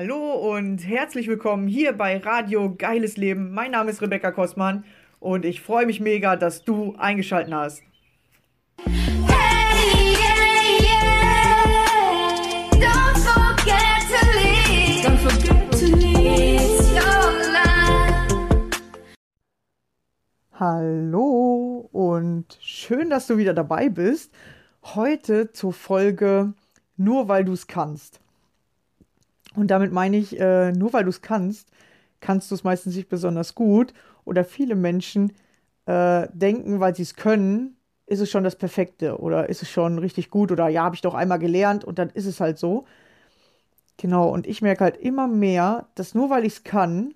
Hallo und herzlich willkommen hier bei Radio Geiles Leben. Mein Name ist Rebecca Kostmann und ich freue mich mega, dass du eingeschaltet hast. Hey, yeah, yeah. Don't forget to leave. Don't forget to leave. It's your life. Hallo und schön, dass du wieder dabei bist. Heute zur Folge Nur weil du es kannst. Und damit meine ich, äh, nur weil du es kannst, kannst du es meistens nicht besonders gut. Oder viele Menschen äh, denken, weil sie es können, ist es schon das Perfekte oder ist es schon richtig gut oder ja, habe ich doch einmal gelernt und dann ist es halt so. Genau, und ich merke halt immer mehr, dass nur weil ich es kann,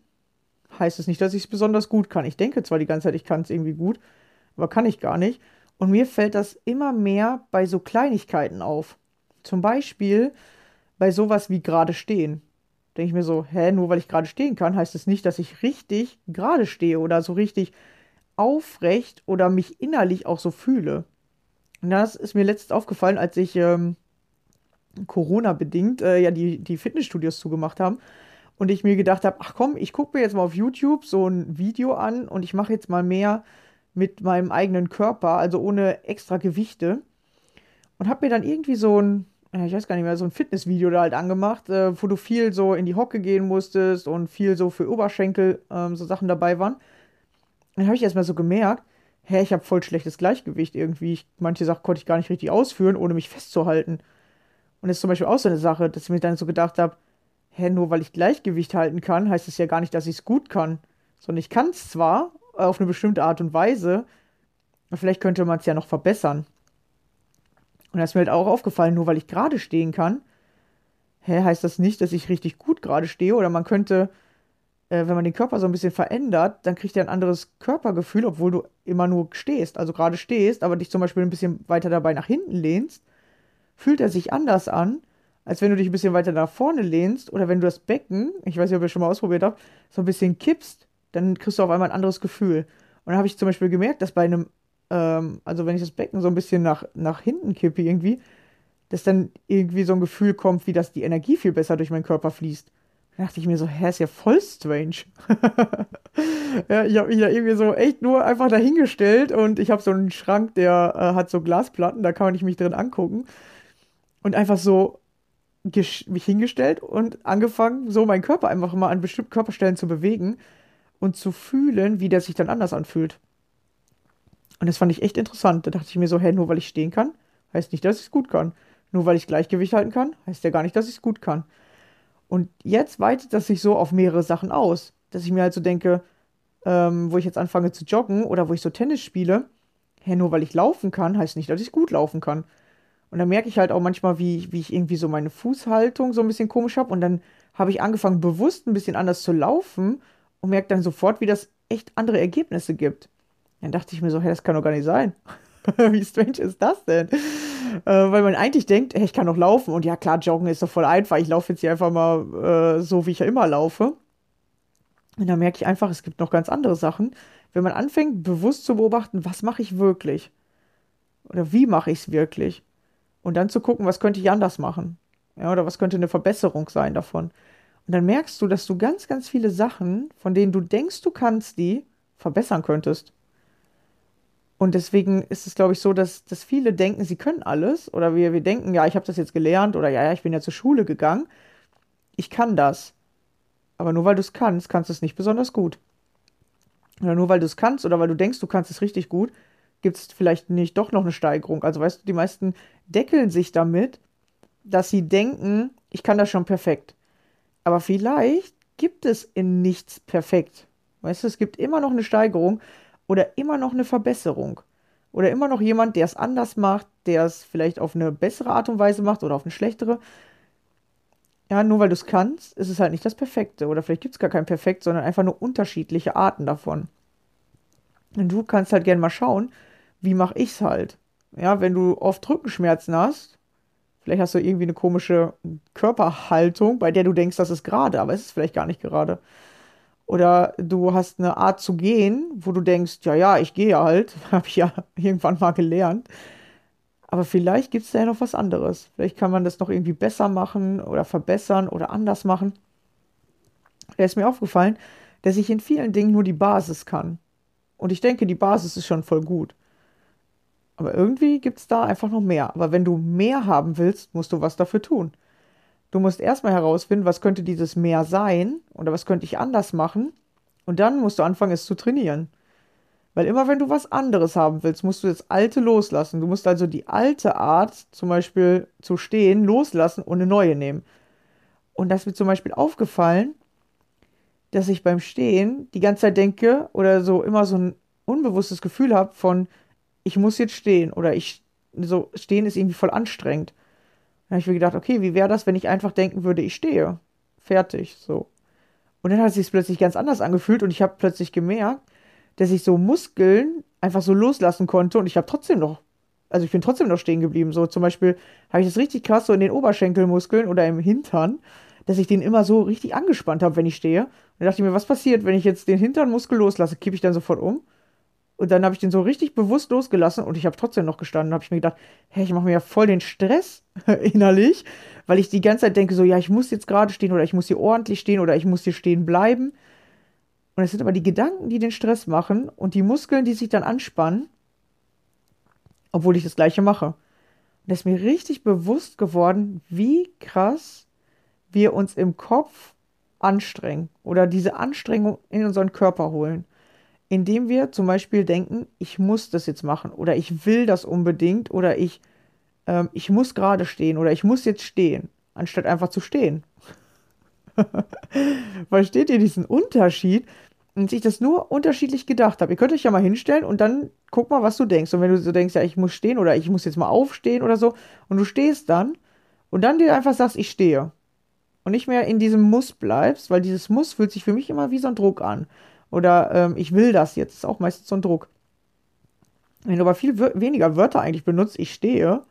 heißt es nicht, dass ich es besonders gut kann. Ich denke zwar die ganze Zeit, ich kann es irgendwie gut, aber kann ich gar nicht. Und mir fällt das immer mehr bei so Kleinigkeiten auf. Zum Beispiel bei sowas wie gerade stehen. Denke ich mir so, hä, nur weil ich gerade stehen kann, heißt es nicht, dass ich richtig gerade stehe oder so richtig aufrecht oder mich innerlich auch so fühle. Und das ist mir letztens aufgefallen, als ich ähm, Corona-bedingt äh, ja die, die Fitnessstudios zugemacht haben. Und ich mir gedacht habe, ach komm, ich gucke mir jetzt mal auf YouTube so ein Video an und ich mache jetzt mal mehr mit meinem eigenen Körper, also ohne extra Gewichte. Und habe mir dann irgendwie so ein, ich weiß gar nicht mehr, so ein Fitnessvideo da halt angemacht, äh, wo du viel so in die Hocke gehen musstest und viel so für Oberschenkel ähm, so Sachen dabei waren. Dann habe ich erstmal so gemerkt, hä, ich habe voll schlechtes Gleichgewicht irgendwie. Ich, manche Sachen konnte ich gar nicht richtig ausführen, ohne mich festzuhalten. Und das ist zum Beispiel auch so eine Sache, dass ich mir dann so gedacht habe, hä, nur weil ich Gleichgewicht halten kann, heißt es ja gar nicht, dass ich es gut kann. Sondern ich kann es zwar äh, auf eine bestimmte Art und Weise, aber vielleicht könnte man es ja noch verbessern. Und da ist mir halt auch aufgefallen, nur weil ich gerade stehen kann, hä, heißt das nicht, dass ich richtig gut gerade stehe. Oder man könnte, äh, wenn man den Körper so ein bisschen verändert, dann kriegt er ein anderes Körpergefühl, obwohl du immer nur stehst, also gerade stehst, aber dich zum Beispiel ein bisschen weiter dabei nach hinten lehnst, fühlt er sich anders an, als wenn du dich ein bisschen weiter nach vorne lehnst oder wenn du das Becken, ich weiß nicht, ob ihr schon mal ausprobiert habt, so ein bisschen kippst, dann kriegst du auf einmal ein anderes Gefühl. Und dann habe ich zum Beispiel gemerkt, dass bei einem, ähm, also wenn ich das Becken so ein bisschen nach, nach hinten kippe irgendwie, dass dann irgendwie so ein Gefühl kommt, wie dass die Energie viel besser durch meinen Körper fließt. Da dachte ich mir so, hä, ist ja voll strange. ja, ich habe mich da irgendwie so echt nur einfach dahingestellt und ich habe so einen Schrank, der äh, hat so Glasplatten, da kann nicht mich drin angucken. Und einfach so mich hingestellt und angefangen, so meinen Körper einfach mal an bestimmten Körperstellen zu bewegen und zu fühlen, wie der sich dann anders anfühlt. Und das fand ich echt interessant. Da dachte ich mir so, hä, nur weil ich stehen kann, heißt nicht, dass ich es gut kann. Nur weil ich Gleichgewicht halten kann, heißt ja gar nicht, dass ich es gut kann. Und jetzt weitet das sich so auf mehrere Sachen aus, dass ich mir halt so denke, ähm, wo ich jetzt anfange zu joggen oder wo ich so Tennis spiele, hä, nur weil ich laufen kann, heißt nicht, dass ich gut laufen kann. Und dann merke ich halt auch manchmal, wie, wie ich irgendwie so meine Fußhaltung so ein bisschen komisch habe. Und dann habe ich angefangen, bewusst ein bisschen anders zu laufen und merke dann sofort, wie das echt andere Ergebnisse gibt. Dann dachte ich mir so, hey, das kann doch gar nicht sein. Wie strange ist das denn? Äh, weil man eigentlich denkt, hey, ich kann doch laufen. Und ja, klar, joggen ist doch voll einfach. Ich laufe jetzt hier einfach mal äh, so, wie ich ja immer laufe. Und dann merke ich einfach, es gibt noch ganz andere Sachen. Wenn man anfängt, bewusst zu beobachten, was mache ich wirklich? Oder wie mache ich es wirklich? Und dann zu gucken, was könnte ich anders machen? Ja, oder was könnte eine Verbesserung sein davon? Und dann merkst du, dass du ganz, ganz viele Sachen, von denen du denkst, du kannst die, verbessern könntest. Und deswegen ist es, glaube ich, so, dass, dass viele denken, sie können alles. Oder wir, wir denken, ja, ich habe das jetzt gelernt oder ja, ja, ich bin ja zur Schule gegangen. Ich kann das. Aber nur weil du es kannst, kannst du es nicht besonders gut. Oder nur weil du es kannst oder weil du denkst, du kannst es richtig gut, gibt es vielleicht nicht doch noch eine Steigerung. Also weißt du, die meisten deckeln sich damit, dass sie denken, ich kann das schon perfekt. Aber vielleicht gibt es in nichts perfekt. Weißt du, es gibt immer noch eine Steigerung oder immer noch eine Verbesserung. Oder immer noch jemand, der es anders macht, der es vielleicht auf eine bessere Art und Weise macht oder auf eine schlechtere. Ja, nur weil du es kannst, ist es halt nicht das Perfekte. Oder vielleicht gibt es gar kein Perfekt, sondern einfach nur unterschiedliche Arten davon. Und du kannst halt gerne mal schauen, wie mache ich es halt. Ja, wenn du oft Rückenschmerzen hast, vielleicht hast du irgendwie eine komische Körperhaltung, bei der du denkst, das ist gerade, aber es ist vielleicht gar nicht gerade. Oder du hast eine Art zu gehen, wo du denkst, ja, ja, ich gehe halt, habe ich ja irgendwann mal gelernt. Aber vielleicht gibt es da ja noch was anderes. Vielleicht kann man das noch irgendwie besser machen oder verbessern oder anders machen. Da ist mir aufgefallen, dass ich in vielen Dingen nur die Basis kann. Und ich denke, die Basis ist schon voll gut. Aber irgendwie gibt es da einfach noch mehr. Aber wenn du mehr haben willst, musst du was dafür tun. Du musst erstmal herausfinden, was könnte dieses mehr sein oder was könnte ich anders machen. Und dann musst du anfangen, es zu trainieren. Weil immer wenn du was anderes haben willst, musst du das Alte loslassen. Du musst also die alte Art, zum Beispiel zu stehen, loslassen und eine neue nehmen. Und das ist mir zum Beispiel aufgefallen, dass ich beim Stehen die ganze Zeit denke oder so immer so ein unbewusstes Gefühl habe von, ich muss jetzt stehen oder ich, so, stehen ist irgendwie voll anstrengend. Dann habe ich mir gedacht, okay, wie wäre das, wenn ich einfach denken würde, ich stehe? Fertig, so. Und dann hat es sich plötzlich ganz anders angefühlt und ich habe plötzlich gemerkt, dass ich so Muskeln einfach so loslassen konnte und ich habe trotzdem noch, also ich bin trotzdem noch stehen geblieben. So zum Beispiel habe ich das richtig krass so in den Oberschenkelmuskeln oder im Hintern, dass ich den immer so richtig angespannt habe, wenn ich stehe. Und dann dachte ich mir, was passiert, wenn ich jetzt den Hinternmuskel loslasse? Kippe ich dann sofort um? Und dann habe ich den so richtig bewusst losgelassen und ich habe trotzdem noch gestanden. habe ich mir gedacht, hey, ich mache mir ja voll den Stress innerlich, weil ich die ganze Zeit denke, so, ja, ich muss jetzt gerade stehen oder ich muss hier ordentlich stehen oder ich muss hier stehen bleiben. Und es sind aber die Gedanken, die den Stress machen und die Muskeln, die sich dann anspannen, obwohl ich das Gleiche mache. Und da ist mir richtig bewusst geworden, wie krass wir uns im Kopf anstrengen oder diese Anstrengung in unseren Körper holen. Indem wir zum Beispiel denken, ich muss das jetzt machen oder ich will das unbedingt oder ich, ähm, ich muss gerade stehen oder ich muss jetzt stehen, anstatt einfach zu stehen. Versteht ihr diesen Unterschied? Und ich das nur unterschiedlich gedacht habe. Ihr könnt euch ja mal hinstellen und dann guck mal, was du denkst. Und wenn du so denkst, ja, ich muss stehen oder ich muss jetzt mal aufstehen oder so, und du stehst dann und dann dir einfach sagst, ich stehe. Und nicht mehr in diesem Muss bleibst, weil dieses Muss fühlt sich für mich immer wie so ein Druck an. Oder ähm, ich will das jetzt, ist auch meistens so ein Druck. Wenn du aber viel weniger Wörter eigentlich benutzt, ich stehe,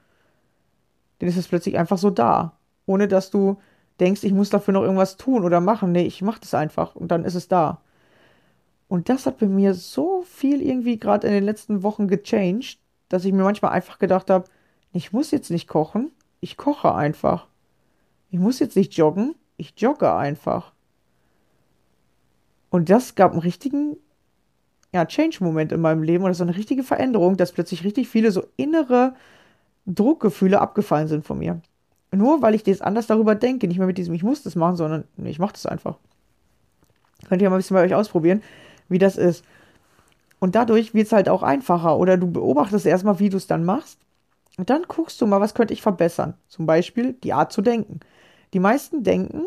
dann ist es plötzlich einfach so da. Ohne dass du denkst, ich muss dafür noch irgendwas tun oder machen. Nee, ich mach das einfach und dann ist es da. Und das hat bei mir so viel irgendwie gerade in den letzten Wochen gechanged, dass ich mir manchmal einfach gedacht habe, ich muss jetzt nicht kochen, ich koche einfach. Ich muss jetzt nicht joggen, ich jogge einfach. Und das gab einen richtigen ja, Change-Moment in meinem Leben oder so eine richtige Veränderung, dass plötzlich richtig viele so innere Druckgefühle abgefallen sind von mir. Nur weil ich jetzt anders darüber denke, nicht mehr mit diesem ich muss das machen, sondern nee, ich mache das einfach. Könnt ihr mal ein bisschen bei euch ausprobieren, wie das ist. Und dadurch wird es halt auch einfacher. Oder du beobachtest erstmal, wie du es dann machst. Und dann guckst du mal, was könnte ich verbessern. Zum Beispiel die Art zu denken. Die meisten denken,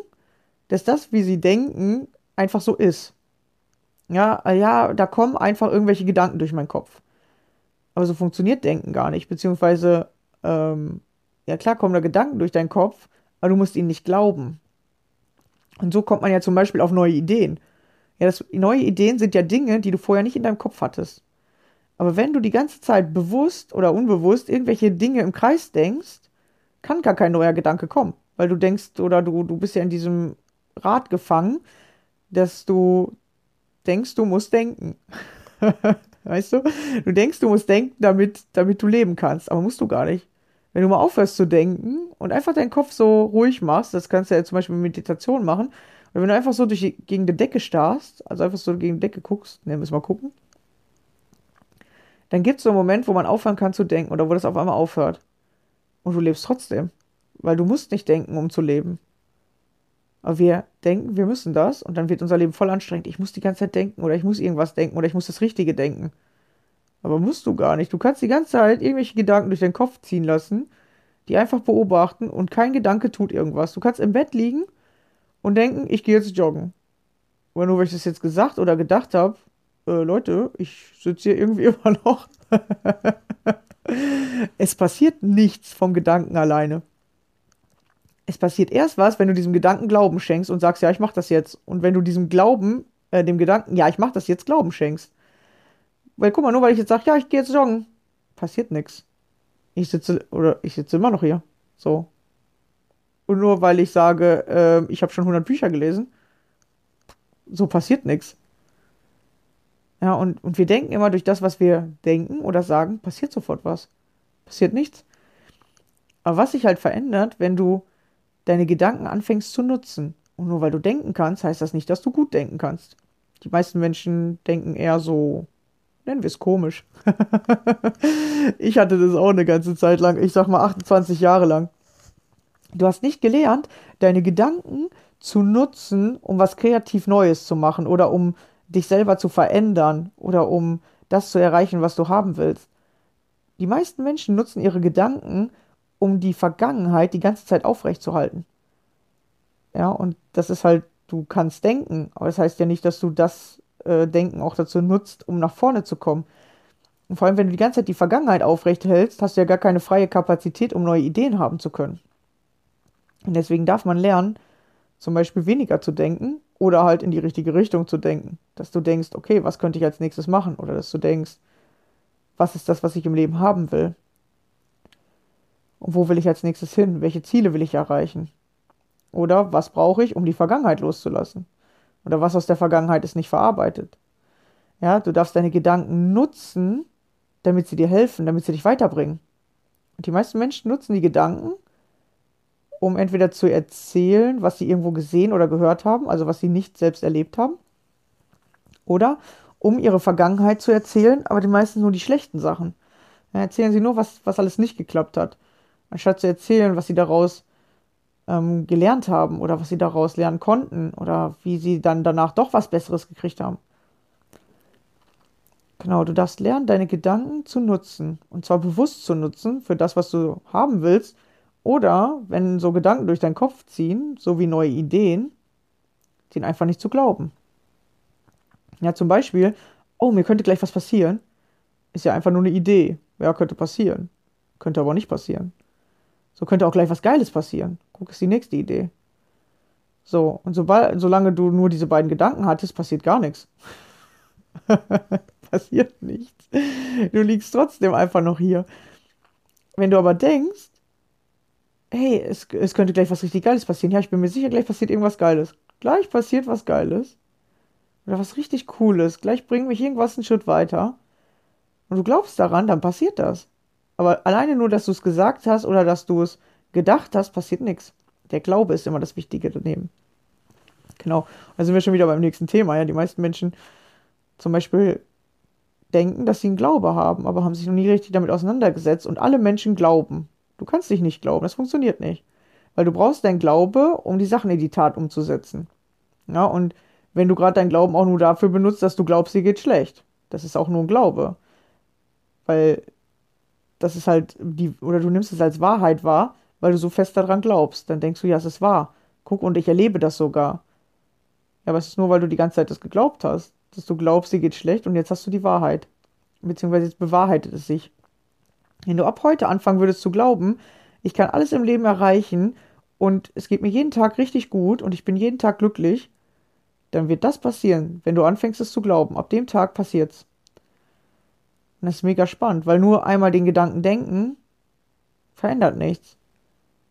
dass das, wie sie denken, einfach so ist. Ja, ja, da kommen einfach irgendwelche Gedanken durch meinen Kopf. Aber so funktioniert Denken gar nicht. Beziehungsweise, ähm, ja klar kommen da Gedanken durch deinen Kopf, aber du musst ihnen nicht glauben. Und so kommt man ja zum Beispiel auf neue Ideen. Ja, das, neue Ideen sind ja Dinge, die du vorher nicht in deinem Kopf hattest. Aber wenn du die ganze Zeit bewusst oder unbewusst irgendwelche Dinge im Kreis denkst, kann gar kein neuer Gedanke kommen. Weil du denkst oder du, du bist ja in diesem Rad gefangen, dass du denkst, du musst denken. weißt du? Du denkst, du musst denken, damit, damit du leben kannst. Aber musst du gar nicht. Wenn du mal aufhörst zu denken und einfach deinen Kopf so ruhig machst, das kannst du ja zum Beispiel mit Meditation machen, und wenn du einfach so durch die, gegen die Decke starrst, also einfach so gegen die Decke guckst, ne, müssen wir mal gucken, dann gibt es so einen Moment, wo man aufhören kann zu denken oder wo das auf einmal aufhört. Und du lebst trotzdem. Weil du musst nicht denken, um zu leben. Aber wir denken, wir müssen das und dann wird unser Leben voll anstrengend. Ich muss die ganze Zeit denken oder ich muss irgendwas denken oder ich muss das Richtige denken. Aber musst du gar nicht. Du kannst die ganze Zeit irgendwelche Gedanken durch deinen Kopf ziehen lassen, die einfach beobachten und kein Gedanke tut irgendwas. Du kannst im Bett liegen und denken, ich gehe jetzt joggen. Aber nur weil ich das jetzt gesagt oder gedacht habe, äh, Leute, ich sitze hier irgendwie immer noch. es passiert nichts vom Gedanken alleine. Es passiert erst was, wenn du diesem Gedanken Glauben schenkst und sagst, ja, ich mach das jetzt. Und wenn du diesem Glauben, äh, dem Gedanken, ja, ich mach das jetzt, Glauben schenkst. Weil guck mal, nur weil ich jetzt sage, ja, ich gehe jetzt joggen, passiert nichts. Ich sitze, oder ich sitze immer noch hier. So. Und nur weil ich sage, äh, ich habe schon 100 Bücher gelesen, so passiert nichts. Ja, und, und wir denken immer, durch das, was wir denken oder sagen, passiert sofort was. Passiert nichts. Aber was sich halt verändert, wenn du deine Gedanken anfängst zu nutzen. Und nur weil du denken kannst, heißt das nicht, dass du gut denken kannst. Die meisten Menschen denken eher so, nennen wir es komisch. ich hatte das auch eine ganze Zeit lang, ich sag mal 28 Jahre lang. Du hast nicht gelernt, deine Gedanken zu nutzen, um was kreativ Neues zu machen oder um dich selber zu verändern oder um das zu erreichen, was du haben willst. Die meisten Menschen nutzen ihre Gedanken, um die Vergangenheit die ganze Zeit aufrechtzuerhalten. Ja, und das ist halt, du kannst denken, aber das heißt ja nicht, dass du das äh, Denken auch dazu nutzt, um nach vorne zu kommen. Und vor allem, wenn du die ganze Zeit die Vergangenheit aufrechthältst, hast du ja gar keine freie Kapazität, um neue Ideen haben zu können. Und deswegen darf man lernen, zum Beispiel weniger zu denken oder halt in die richtige Richtung zu denken. Dass du denkst, okay, was könnte ich als nächstes machen? Oder dass du denkst, was ist das, was ich im Leben haben will? Und wo will ich als nächstes hin? Welche Ziele will ich erreichen? Oder was brauche ich, um die Vergangenheit loszulassen? Oder was aus der Vergangenheit ist nicht verarbeitet? Ja, du darfst deine Gedanken nutzen, damit sie dir helfen, damit sie dich weiterbringen. Und die meisten Menschen nutzen die Gedanken, um entweder zu erzählen, was sie irgendwo gesehen oder gehört haben, also was sie nicht selbst erlebt haben, oder um ihre Vergangenheit zu erzählen, aber die meisten nur die schlechten Sachen. Dann erzählen sie nur, was, was alles nicht geklappt hat, anstatt zu erzählen, was sie daraus ähm, gelernt haben oder was sie daraus lernen konnten oder wie sie dann danach doch was Besseres gekriegt haben. Genau, du darfst lernen, deine Gedanken zu nutzen und zwar bewusst zu nutzen für das, was du haben willst oder wenn so Gedanken durch deinen Kopf ziehen, so wie neue Ideen, den einfach nicht zu glauben. Ja, zum Beispiel, oh, mir könnte gleich was passieren, ist ja einfach nur eine Idee. Ja, könnte passieren. Könnte aber nicht passieren. So könnte auch gleich was Geiles passieren. Guck, ist die nächste Idee. So, und sobald, solange du nur diese beiden Gedanken hattest, passiert gar nichts. passiert nichts. Du liegst trotzdem einfach noch hier. Wenn du aber denkst, hey, es, es könnte gleich was richtig Geiles passieren. Ja, ich bin mir sicher, gleich passiert irgendwas Geiles. Gleich passiert was Geiles. Oder was richtig Cooles. Gleich bringt mich irgendwas einen Schritt weiter. Und du glaubst daran, dann passiert das. Aber alleine nur, dass du es gesagt hast oder dass du es gedacht hast, passiert nichts. Der Glaube ist immer das Wichtige daneben. Genau. Da sind wir schon wieder beim nächsten Thema. Ja, die meisten Menschen zum Beispiel denken, dass sie einen Glaube haben, aber haben sich noch nie richtig damit auseinandergesetzt. Und alle Menschen glauben. Du kannst dich nicht glauben, das funktioniert nicht. Weil du brauchst deinen Glaube, um die Sachen in die Tat umzusetzen. Ja, und wenn du gerade deinen Glauben auch nur dafür benutzt, dass du glaubst, dir geht schlecht. Das ist auch nur ein Glaube. Weil das ist halt die, oder du nimmst es als Wahrheit wahr, weil du so fest daran glaubst. Dann denkst du, ja, es ist wahr. Guck, und ich erlebe das sogar. Ja, aber es ist nur, weil du die ganze Zeit das geglaubt hast. Dass du glaubst, dir geht schlecht und jetzt hast du die Wahrheit. Beziehungsweise jetzt bewahrheitet es sich. Wenn du ab heute anfangen würdest zu glauben, ich kann alles im Leben erreichen und es geht mir jeden Tag richtig gut und ich bin jeden Tag glücklich, dann wird das passieren, wenn du anfängst es zu glauben. Ab dem Tag passiert's. Und das ist mega spannend, weil nur einmal den Gedanken denken verändert nichts.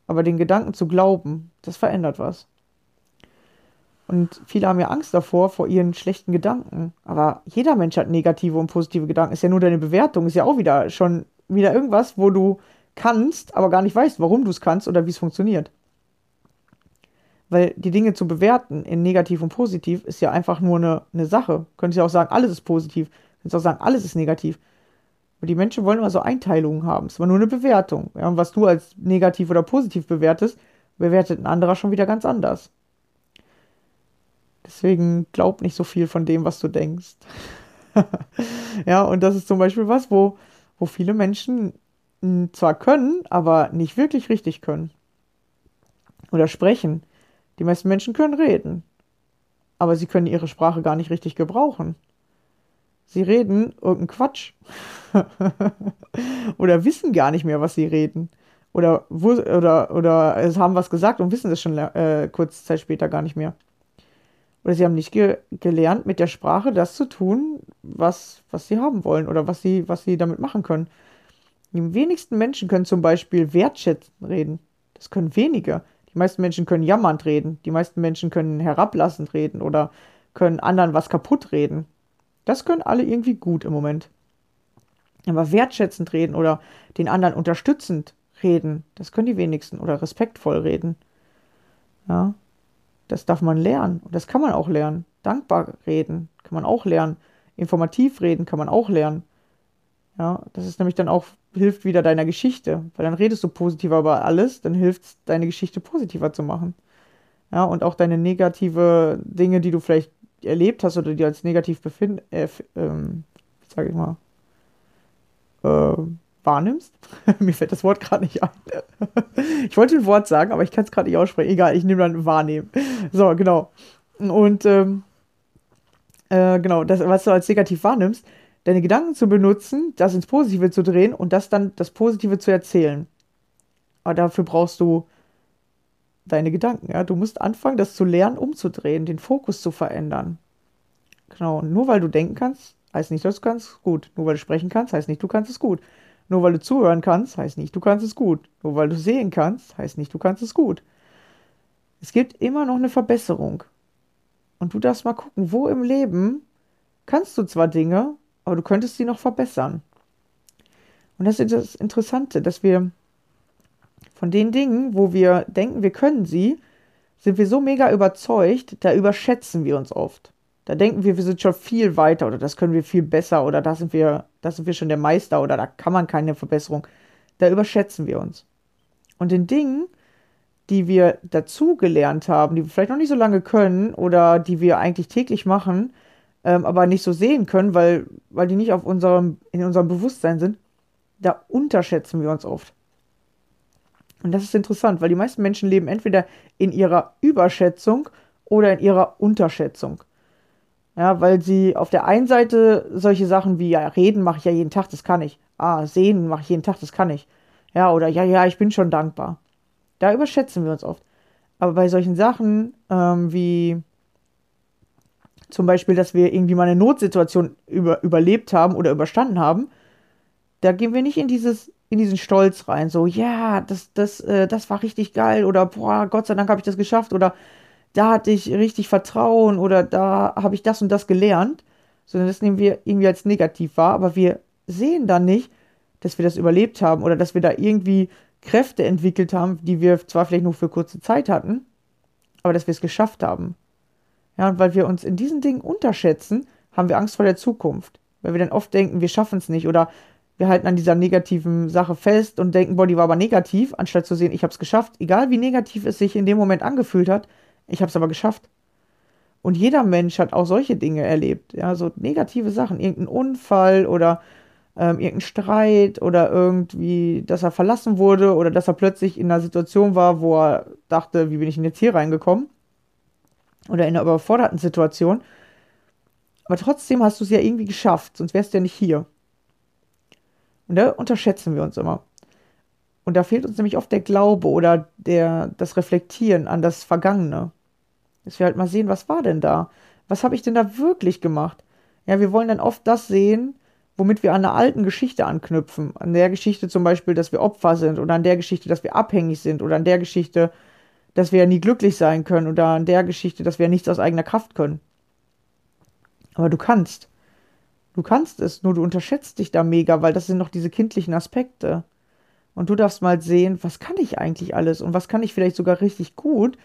Aber den Gedanken zu glauben, das verändert was. Und viele haben ja Angst davor, vor ihren schlechten Gedanken. Aber jeder Mensch hat negative und positive Gedanken. Ist ja nur deine Bewertung. Ist ja auch wieder schon wieder irgendwas, wo du kannst, aber gar nicht weißt, warum du es kannst oder wie es funktioniert. Weil die Dinge zu bewerten in negativ und positiv ist ja einfach nur eine, eine Sache. Könntest ja auch sagen, alles ist positiv. Könntest auch sagen, alles ist negativ. Aber die Menschen wollen immer so Einteilungen haben. Es war nur eine Bewertung. Ja, und was du als negativ oder positiv bewertest, bewertet ein anderer schon wieder ganz anders. Deswegen glaub nicht so viel von dem, was du denkst. ja, und das ist zum Beispiel was, wo wo viele Menschen hm, zwar können, aber nicht wirklich richtig können. Oder sprechen. Die meisten Menschen können reden, aber sie können ihre Sprache gar nicht richtig gebrauchen. Sie reden irgendeinen Quatsch. oder wissen gar nicht mehr, was sie reden. Oder, oder, oder es haben was gesagt und wissen es schon äh, kurze Zeit später gar nicht mehr. Oder sie haben nicht ge gelernt, mit der Sprache das zu tun, was, was sie haben wollen oder was sie, was sie damit machen können. Die wenigsten Menschen können zum Beispiel wertschätzend reden. Das können wenige. Die meisten Menschen können jammernd reden. Die meisten Menschen können herablassend reden oder können anderen was kaputt reden. Das können alle irgendwie gut im Moment. Aber wertschätzend reden oder den anderen unterstützend reden, das können die wenigsten oder respektvoll reden. Ja. Das darf man lernen. Und das kann man auch lernen. Dankbar reden kann man auch lernen. Informativ reden kann man auch lernen. Ja, das ist nämlich dann auch, hilft wieder deiner Geschichte. Weil dann redest du positiver über alles, dann hilft es, deine Geschichte positiver zu machen. Ja, und auch deine negative Dinge, die du vielleicht erlebt hast oder die als negativ befinden, äh, ähm, sag ich mal, äh, wahrnimmst. Mir fällt das Wort gerade nicht ein. ich wollte ein Wort sagen, aber ich kann es gerade nicht aussprechen. Egal, ich nehme dann wahrnehmen. So, genau. Und ähm, äh, genau, das, was du als negativ wahrnimmst, deine Gedanken zu benutzen, das ins Positive zu drehen und das dann das Positive zu erzählen. Aber dafür brauchst du deine Gedanken. Ja? Du musst anfangen, das zu lernen, umzudrehen, den Fokus zu verändern. Genau, nur weil du denken kannst, heißt nicht, dass du kannst, gut. Nur weil du sprechen kannst, heißt nicht, du kannst es gut. Nur weil du zuhören kannst, heißt nicht, du kannst es gut. Nur weil du sehen kannst, heißt nicht, du kannst es gut. Es gibt immer noch eine Verbesserung. Und du darfst mal gucken, wo im Leben kannst du zwar Dinge, aber du könntest sie noch verbessern. Und das ist das Interessante, dass wir von den Dingen, wo wir denken, wir können sie, sind wir so mega überzeugt, da überschätzen wir uns oft. Da denken wir, wir sind schon viel weiter oder das können wir viel besser oder da sind wir, da sind wir schon der Meister oder da kann man keine Verbesserung. Da überschätzen wir uns. Und den Dingen, die wir dazu gelernt haben, die wir vielleicht noch nicht so lange können oder die wir eigentlich täglich machen, ähm, aber nicht so sehen können, weil, weil die nicht auf unserem, in unserem Bewusstsein sind, da unterschätzen wir uns oft. Und das ist interessant, weil die meisten Menschen leben entweder in ihrer Überschätzung oder in ihrer Unterschätzung. Ja, weil sie auf der einen Seite solche Sachen wie, ja, reden mache ich ja jeden Tag, das kann ich. Ah, sehen mache ich jeden Tag, das kann ich. Ja, oder ja, ja, ich bin schon dankbar. Da überschätzen wir uns oft. Aber bei solchen Sachen ähm, wie zum Beispiel, dass wir irgendwie mal eine Notsituation über, überlebt haben oder überstanden haben, da gehen wir nicht in dieses in diesen Stolz rein, so ja, das das äh, das war richtig geil oder boah, Gott sei Dank habe ich das geschafft oder da hatte ich richtig Vertrauen oder da habe ich das und das gelernt, sondern das nehmen wir irgendwie als negativ wahr, aber wir sehen dann nicht, dass wir das überlebt haben oder dass wir da irgendwie Kräfte entwickelt haben, die wir zwar vielleicht nur für kurze Zeit hatten, aber dass wir es geschafft haben. Ja, und weil wir uns in diesen Dingen unterschätzen, haben wir Angst vor der Zukunft. Weil wir dann oft denken, wir schaffen es nicht oder wir halten an dieser negativen Sache fest und denken, boah, die war aber negativ, anstatt zu sehen, ich habe es geschafft. Egal wie negativ es sich in dem Moment angefühlt hat, ich habe es aber geschafft. Und jeder Mensch hat auch solche Dinge erlebt. Ja, so negative Sachen. Irgendein Unfall oder ähm, irgendein Streit oder irgendwie, dass er verlassen wurde oder dass er plötzlich in einer Situation war, wo er dachte, wie bin ich denn jetzt hier reingekommen? Oder in einer überforderten Situation. Aber trotzdem hast du es ja irgendwie geschafft, sonst wärst du ja nicht hier. Und da unterschätzen wir uns immer. Und da fehlt uns nämlich oft der Glaube oder der, das Reflektieren an das Vergangene. Dass wir halt mal sehen, was war denn da? Was habe ich denn da wirklich gemacht? Ja, wir wollen dann oft das sehen, womit wir an einer alten Geschichte anknüpfen. An der Geschichte zum Beispiel, dass wir Opfer sind oder an der Geschichte, dass wir abhängig sind oder an der Geschichte, dass wir ja nie glücklich sein können oder an der Geschichte, dass wir ja nichts aus eigener Kraft können. Aber du kannst. Du kannst es, nur du unterschätzt dich da mega, weil das sind noch diese kindlichen Aspekte. Und du darfst mal sehen, was kann ich eigentlich alles und was kann ich vielleicht sogar richtig gut.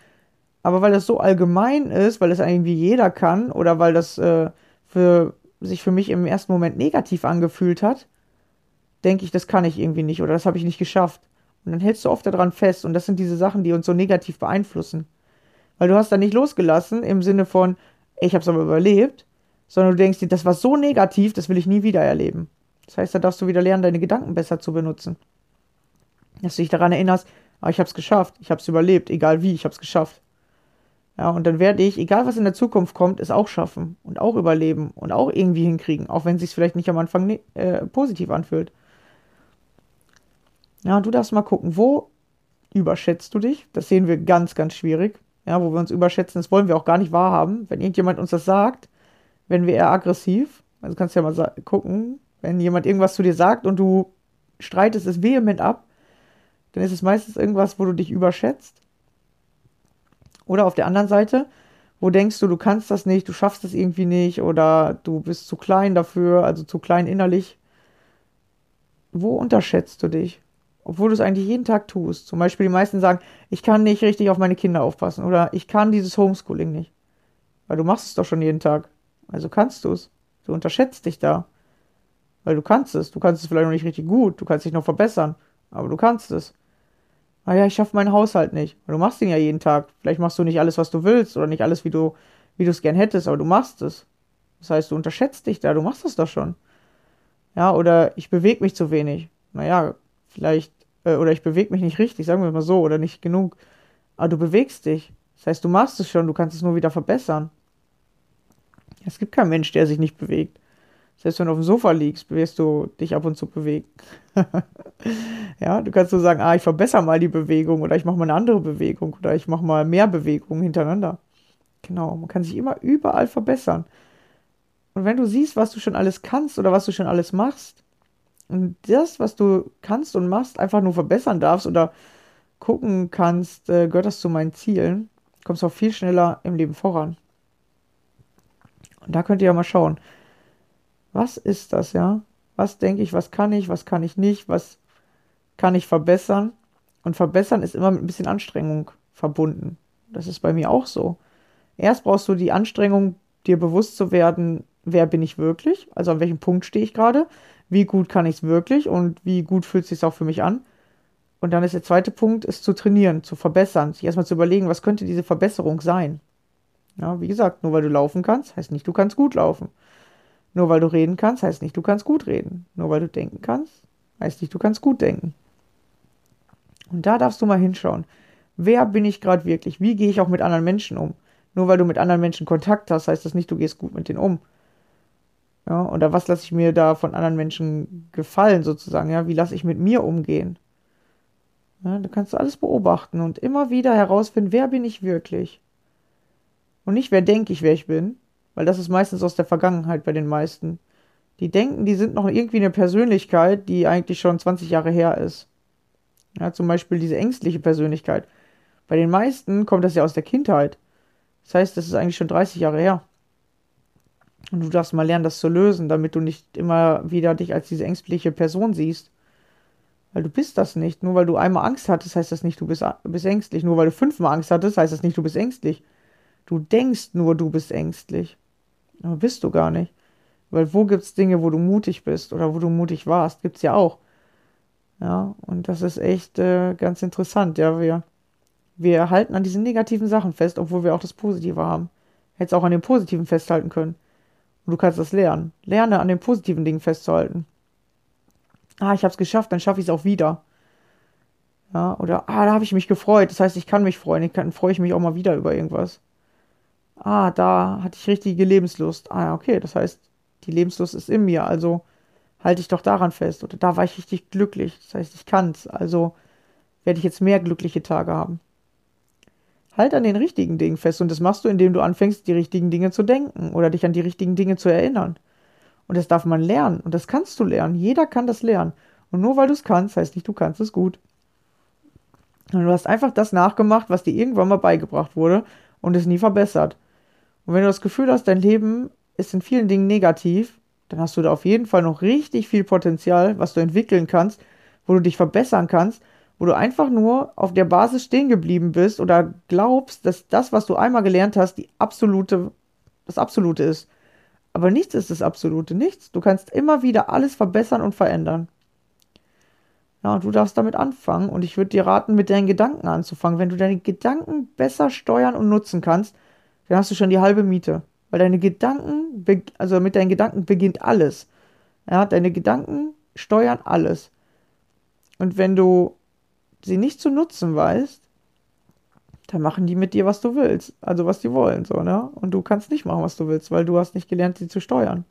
Aber weil das so allgemein ist, weil das irgendwie jeder kann oder weil das äh, für, sich für mich im ersten Moment negativ angefühlt hat, denke ich, das kann ich irgendwie nicht oder das habe ich nicht geschafft. Und dann hältst du oft daran fest und das sind diese Sachen, die uns so negativ beeinflussen. Weil du hast da nicht losgelassen im Sinne von, ich habe es aber überlebt, sondern du denkst dir, das war so negativ, das will ich nie wieder erleben. Das heißt, da darfst du wieder lernen, deine Gedanken besser zu benutzen dass du dich daran erinnerst, ah, ich habe es geschafft, ich habe es überlebt, egal wie, ich habe es geschafft. Ja, und dann werde ich, egal was in der Zukunft kommt, es auch schaffen und auch überleben und auch irgendwie hinkriegen, auch wenn es sich vielleicht nicht am Anfang ne äh, positiv anfühlt. Ja, du darfst mal gucken, wo überschätzt du dich? Das sehen wir ganz, ganz schwierig. Ja, wo wir uns überschätzen, das wollen wir auch gar nicht wahrhaben. Wenn irgendjemand uns das sagt, werden wir eher aggressiv. Also kannst du ja mal gucken, wenn jemand irgendwas zu dir sagt und du streitest es vehement ab, dann ist es meistens irgendwas, wo du dich überschätzt. Oder auf der anderen Seite, wo denkst du, du kannst das nicht, du schaffst das irgendwie nicht oder du bist zu klein dafür, also zu klein innerlich. Wo unterschätzt du dich? obwohl du es eigentlich jeden Tag tust. Zum Beispiel die meisten sagen, ich kann nicht richtig auf meine Kinder aufpassen oder ich kann dieses Homeschooling nicht. Weil du machst es doch schon jeden Tag. Also kannst du es. Du unterschätzt dich da. Weil du kannst es. Du kannst es vielleicht noch nicht richtig gut. Du kannst dich noch verbessern. Aber du kannst es. Ah ja, ich schaffe meinen Haushalt nicht. Weil du machst ihn ja jeden Tag. Vielleicht machst du nicht alles, was du willst oder nicht alles, wie du wie du es gern hättest, aber du machst es. Das heißt, du unterschätzt dich da. Du machst es doch schon. Ja, oder ich bewege mich zu wenig. Naja, vielleicht, äh, oder ich bewege mich nicht richtig, sagen wir mal so, oder nicht genug. Aber du bewegst dich. Das heißt, du machst es schon, du kannst es nur wieder verbessern. Es gibt keinen Mensch, der sich nicht bewegt. Selbst wenn du auf dem Sofa liegst, wirst du dich ab und zu bewegen. ja, du kannst so sagen, ah, ich verbessere mal die Bewegung oder ich mache mal eine andere Bewegung oder ich mache mal mehr Bewegungen hintereinander. Genau, man kann sich immer überall verbessern. Und wenn du siehst, was du schon alles kannst oder was du schon alles machst, und das, was du kannst und machst, einfach nur verbessern darfst oder gucken kannst, äh, gehört das zu meinen Zielen, kommst du auch viel schneller im Leben voran. Und da könnt ihr ja mal schauen, was ist das, ja? Was denke ich, was kann ich, was kann ich nicht, was kann ich verbessern? Und verbessern ist immer mit ein bisschen Anstrengung verbunden. Das ist bei mir auch so. Erst brauchst du die Anstrengung, dir bewusst zu werden, wer bin ich wirklich, also an welchem Punkt stehe ich gerade, wie gut kann ich es wirklich und wie gut fühlt es sich auch für mich an. Und dann ist der zweite Punkt, es zu trainieren, zu verbessern, sich erstmal zu überlegen, was könnte diese Verbesserung sein. Ja, wie gesagt, nur weil du laufen kannst, heißt nicht, du kannst gut laufen. Nur weil du reden kannst, heißt nicht, du kannst gut reden. Nur weil du denken kannst, heißt nicht, du kannst gut denken. Und da darfst du mal hinschauen. Wer bin ich gerade wirklich? Wie gehe ich auch mit anderen Menschen um? Nur weil du mit anderen Menschen Kontakt hast, heißt das nicht, du gehst gut mit denen um. Ja, oder was lasse ich mir da von anderen Menschen gefallen, sozusagen, ja? Wie lasse ich mit mir umgehen? Ja, du kannst alles beobachten und immer wieder herausfinden, wer bin ich wirklich? Und nicht, wer denke ich, wer ich bin, weil das ist meistens aus der Vergangenheit bei den meisten. Die denken, die sind noch irgendwie eine Persönlichkeit, die eigentlich schon 20 Jahre her ist. Ja, zum Beispiel diese ängstliche Persönlichkeit. Bei den meisten kommt das ja aus der Kindheit. Das heißt, das ist eigentlich schon 30 Jahre her. Und du darfst mal lernen, das zu lösen, damit du nicht immer wieder dich als diese ängstliche Person siehst. Weil du bist das nicht. Nur weil du einmal Angst hattest, heißt das nicht, du bist, du bist ängstlich. Nur weil du fünfmal Angst hattest, heißt das nicht, du bist ängstlich. Du denkst nur, du bist ängstlich. Aber bist du gar nicht. Weil wo gibt es Dinge, wo du mutig bist oder wo du mutig warst? Gibt es ja auch. Ja, und das ist echt äh, ganz interessant. Ja, wir, wir halten an diesen negativen Sachen fest, obwohl wir auch das Positive haben. Hättest auch an den Positiven festhalten können. Und du kannst das lernen. Lerne an den positiven Dingen festzuhalten. Ah, ich habe es geschafft, dann schaffe ich es auch wieder. Ja, oder ah, da habe ich mich gefreut. Das heißt, ich kann mich freuen. Ich kann, freue ich mich auch mal wieder über irgendwas. Ah, da hatte ich richtige Lebenslust. Ah, okay, das heißt, die Lebenslust ist in mir, also halte ich doch daran fest. Oder da war ich richtig glücklich. Das heißt, ich kann's. Also werde ich jetzt mehr glückliche Tage haben. Halt an den richtigen Dingen fest und das machst du, indem du anfängst, die richtigen Dinge zu denken oder dich an die richtigen Dinge zu erinnern. Und das darf man lernen und das kannst du lernen. Jeder kann das lernen. Und nur weil du es kannst, heißt nicht, du kannst es gut. Und du hast einfach das nachgemacht, was dir irgendwann mal beigebracht wurde und es nie verbessert. Und wenn du das Gefühl hast, dein Leben ist in vielen Dingen negativ, dann hast du da auf jeden Fall noch richtig viel Potenzial, was du entwickeln kannst, wo du dich verbessern kannst wo du einfach nur auf der Basis stehen geblieben bist oder glaubst, dass das, was du einmal gelernt hast, die absolute, das Absolute ist. Aber nichts ist das Absolute, nichts. Du kannst immer wieder alles verbessern und verändern. Ja, und du darfst damit anfangen und ich würde dir raten, mit deinen Gedanken anzufangen. Wenn du deine Gedanken besser steuern und nutzen kannst, dann hast du schon die halbe Miete. Weil deine Gedanken, also mit deinen Gedanken beginnt alles. Ja, deine Gedanken steuern alles. Und wenn du sie nicht zu nutzen weißt, dann machen die mit dir, was du willst. Also was die wollen, so, ne? Und du kannst nicht machen, was du willst, weil du hast nicht gelernt, sie zu steuern.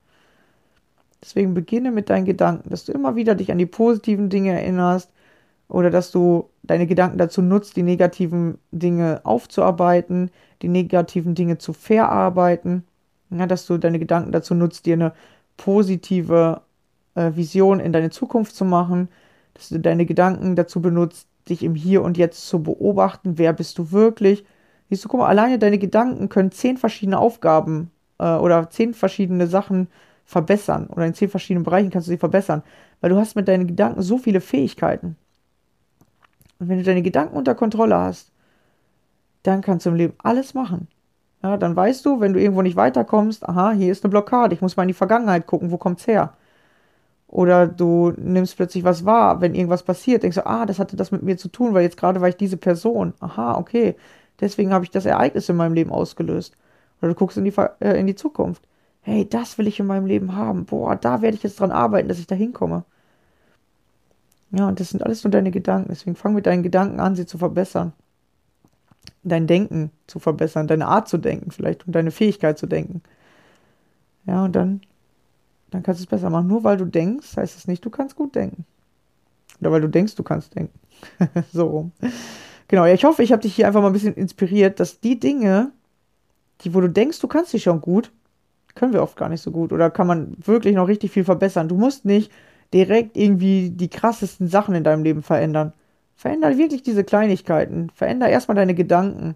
Deswegen beginne mit deinen Gedanken, dass du immer wieder dich an die positiven Dinge erinnerst oder dass du deine Gedanken dazu nutzt, die negativen Dinge aufzuarbeiten, die negativen Dinge zu verarbeiten. Ja, dass du deine Gedanken dazu nutzt, dir eine positive äh, Vision in deine Zukunft zu machen, dass du deine Gedanken dazu benutzt, dich im Hier und Jetzt zu beobachten, wer bist du wirklich. Siehst du, guck mal, alleine deine Gedanken können zehn verschiedene Aufgaben äh, oder zehn verschiedene Sachen verbessern. Oder in zehn verschiedenen Bereichen kannst du sie verbessern. Weil du hast mit deinen Gedanken so viele Fähigkeiten. Und wenn du deine Gedanken unter Kontrolle hast, dann kannst du im Leben alles machen. Ja, dann weißt du, wenn du irgendwo nicht weiterkommst, aha, hier ist eine Blockade, ich muss mal in die Vergangenheit gucken, wo kommt's her? Oder du nimmst plötzlich was wahr, wenn irgendwas passiert, denkst du, ah, das hatte das mit mir zu tun, weil jetzt gerade war ich diese Person. Aha, okay, deswegen habe ich das Ereignis in meinem Leben ausgelöst. Oder du guckst in die, äh, in die Zukunft. Hey, das will ich in meinem Leben haben. Boah, da werde ich jetzt dran arbeiten, dass ich da hinkomme. Ja, und das sind alles nur deine Gedanken. Deswegen fang mit deinen Gedanken an, sie zu verbessern. Dein Denken zu verbessern, deine Art zu denken vielleicht und deine Fähigkeit zu denken. Ja, und dann, dann kannst du es besser machen. Nur weil du denkst, heißt es nicht, du kannst gut denken. Oder weil du denkst, du kannst denken. so rum. Genau, ja, ich hoffe, ich habe dich hier einfach mal ein bisschen inspiriert, dass die Dinge, die, wo du denkst, du kannst dich schon gut, können wir oft gar nicht so gut. Oder kann man wirklich noch richtig viel verbessern. Du musst nicht direkt irgendwie die krassesten Sachen in deinem Leben verändern. Veränder wirklich diese Kleinigkeiten. Veränder erstmal deine Gedanken.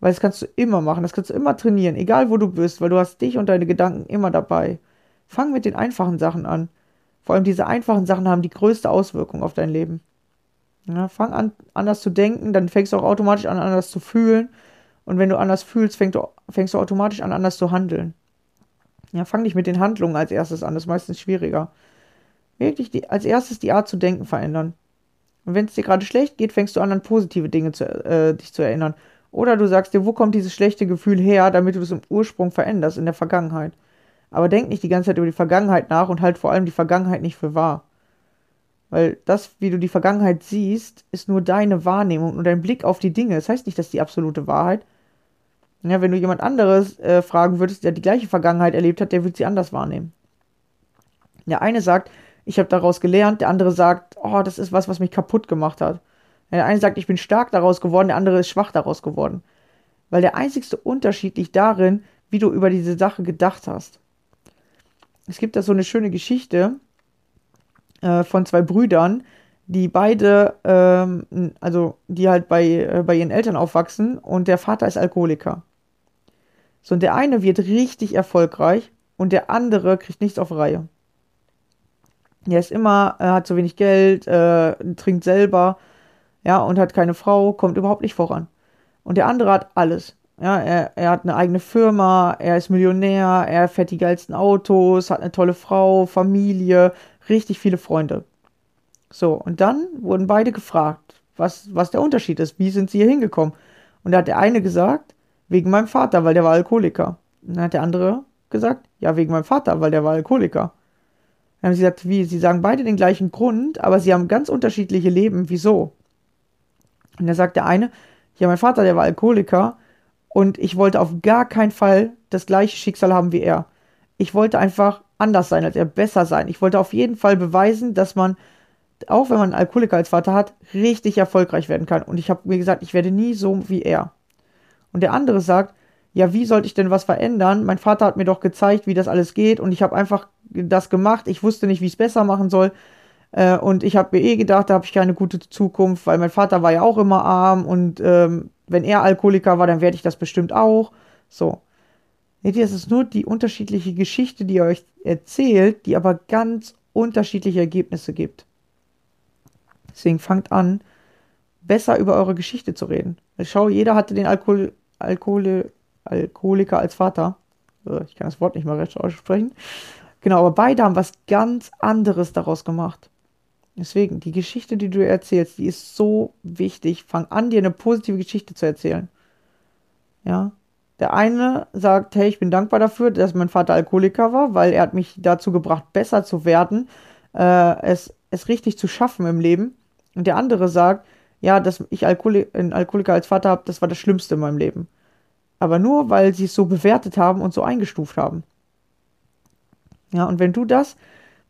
Weil das kannst du immer machen. Das kannst du immer trainieren. Egal wo du bist, weil du hast dich und deine Gedanken immer dabei. Fang mit den einfachen Sachen an. Vor allem diese einfachen Sachen haben die größte Auswirkung auf dein Leben. Ja, fang an, anders zu denken, dann fängst du auch automatisch an, anders zu fühlen. Und wenn du anders fühlst, fängst du, fängst du automatisch an, anders zu handeln. Ja, fang nicht mit den Handlungen als erstes an, das ist meistens schwieriger wirklich die, als erstes die Art zu denken verändern. Und wenn es dir gerade schlecht geht, fängst du an, an positive Dinge zu, äh, dich zu erinnern. Oder du sagst dir, wo kommt dieses schlechte Gefühl her, damit du es im Ursprung veränderst, in der Vergangenheit. Aber denk nicht die ganze Zeit über die Vergangenheit nach und halt vor allem die Vergangenheit nicht für wahr. Weil das, wie du die Vergangenheit siehst, ist nur deine Wahrnehmung und dein Blick auf die Dinge. Das heißt nicht, dass die absolute Wahrheit. Ja, wenn du jemand anderes äh, fragen würdest, der die gleiche Vergangenheit erlebt hat, der würde sie anders wahrnehmen. Der eine sagt, ich habe daraus gelernt, der andere sagt, oh, das ist was, was mich kaputt gemacht hat. Der eine sagt, ich bin stark daraus geworden, der andere ist schwach daraus geworden. Weil der einzigste Unterschied liegt darin, wie du über diese Sache gedacht hast. Es gibt da so eine schöne Geschichte äh, von zwei Brüdern, die beide, ähm, also die halt bei, äh, bei ihren Eltern aufwachsen und der Vater ist Alkoholiker. So, und der eine wird richtig erfolgreich und der andere kriegt nichts auf Reihe. Er ist immer, er hat zu wenig Geld, äh, trinkt selber, ja, und hat keine Frau, kommt überhaupt nicht voran. Und der andere hat alles. Ja, er, er hat eine eigene Firma, er ist Millionär, er fährt die geilsten Autos, hat eine tolle Frau, Familie, richtig viele Freunde. So, und dann wurden beide gefragt, was, was der Unterschied ist, wie sind sie hier hingekommen? Und da hat der eine gesagt, wegen meinem Vater, weil der war Alkoholiker. Und dann hat der andere gesagt, ja, wegen meinem Vater, weil der war Alkoholiker. Dann haben sie gesagt, wie, sie sagen beide den gleichen Grund, aber sie haben ganz unterschiedliche Leben. Wieso? Und da sagt der eine, ja, mein Vater, der war Alkoholiker und ich wollte auf gar keinen Fall das gleiche Schicksal haben wie er. Ich wollte einfach anders sein als er, besser sein. Ich wollte auf jeden Fall beweisen, dass man, auch wenn man einen Alkoholiker als Vater hat, richtig erfolgreich werden kann. Und ich habe mir gesagt, ich werde nie so wie er. Und der andere sagt, ja, wie sollte ich denn was verändern? Mein Vater hat mir doch gezeigt, wie das alles geht und ich habe einfach das gemacht. Ich wusste nicht, wie ich es besser machen soll. Äh, und ich habe mir eh gedacht, da habe ich keine gute Zukunft, weil mein Vater war ja auch immer arm und ähm, wenn er Alkoholiker war, dann werde ich das bestimmt auch. So. Seht ihr, es ist nur die unterschiedliche Geschichte, die ihr euch erzählt, die aber ganz unterschiedliche Ergebnisse gibt. Deswegen fangt an, besser über eure Geschichte zu reden. Schau, jeder hatte den Alkohol, Alkohol, Alkoholiker als Vater. Ich kann das Wort nicht mal recht aussprechen. Genau, aber beide haben was ganz anderes daraus gemacht. Deswegen, die Geschichte, die du erzählst, die ist so wichtig. Fang an, dir eine positive Geschichte zu erzählen. Ja. Der eine sagt, hey, ich bin dankbar dafür, dass mein Vater Alkoholiker war, weil er hat mich dazu gebracht, besser zu werden, äh, es, es richtig zu schaffen im Leben. Und der andere sagt, ja, dass ich Alkohol einen Alkoholiker als Vater habe, das war das Schlimmste in meinem Leben aber nur, weil sie es so bewertet haben und so eingestuft haben. Ja, und wenn du das,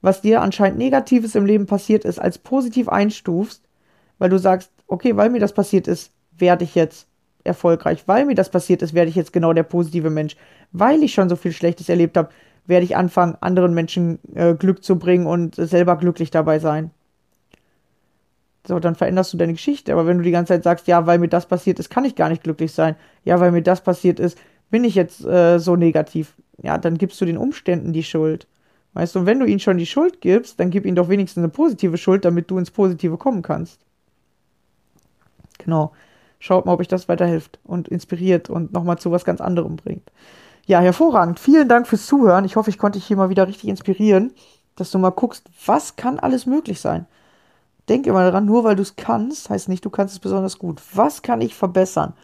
was dir anscheinend Negatives im Leben passiert ist, als positiv einstufst, weil du sagst, okay, weil mir das passiert ist, werde ich jetzt erfolgreich, weil mir das passiert ist, werde ich jetzt genau der positive Mensch, weil ich schon so viel Schlechtes erlebt habe, werde ich anfangen, anderen Menschen äh, Glück zu bringen und selber glücklich dabei sein. So, dann veränderst du deine Geschichte. Aber wenn du die ganze Zeit sagst, ja, weil mir das passiert ist, kann ich gar nicht glücklich sein. Ja, weil mir das passiert ist, bin ich jetzt äh, so negativ. Ja, dann gibst du den Umständen die Schuld. Weißt du, und wenn du ihnen schon die Schuld gibst, dann gib ihnen doch wenigstens eine positive Schuld, damit du ins Positive kommen kannst. Genau. Schaut mal, ob euch das weiterhilft und inspiriert und nochmal zu was ganz anderem bringt. Ja, hervorragend. Vielen Dank fürs Zuhören. Ich hoffe, ich konnte dich hier mal wieder richtig inspirieren, dass du mal guckst, was kann alles möglich sein. Denk immer daran, nur weil du es kannst, heißt nicht, du kannst es besonders gut. Was kann ich verbessern?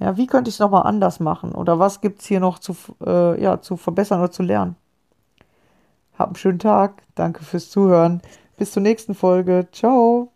Ja, wie könnte ich es nochmal anders machen? Oder was gibt es hier noch zu, äh, ja, zu verbessern oder zu lernen? Hab einen schönen Tag. Danke fürs Zuhören. Bis zur nächsten Folge. Ciao.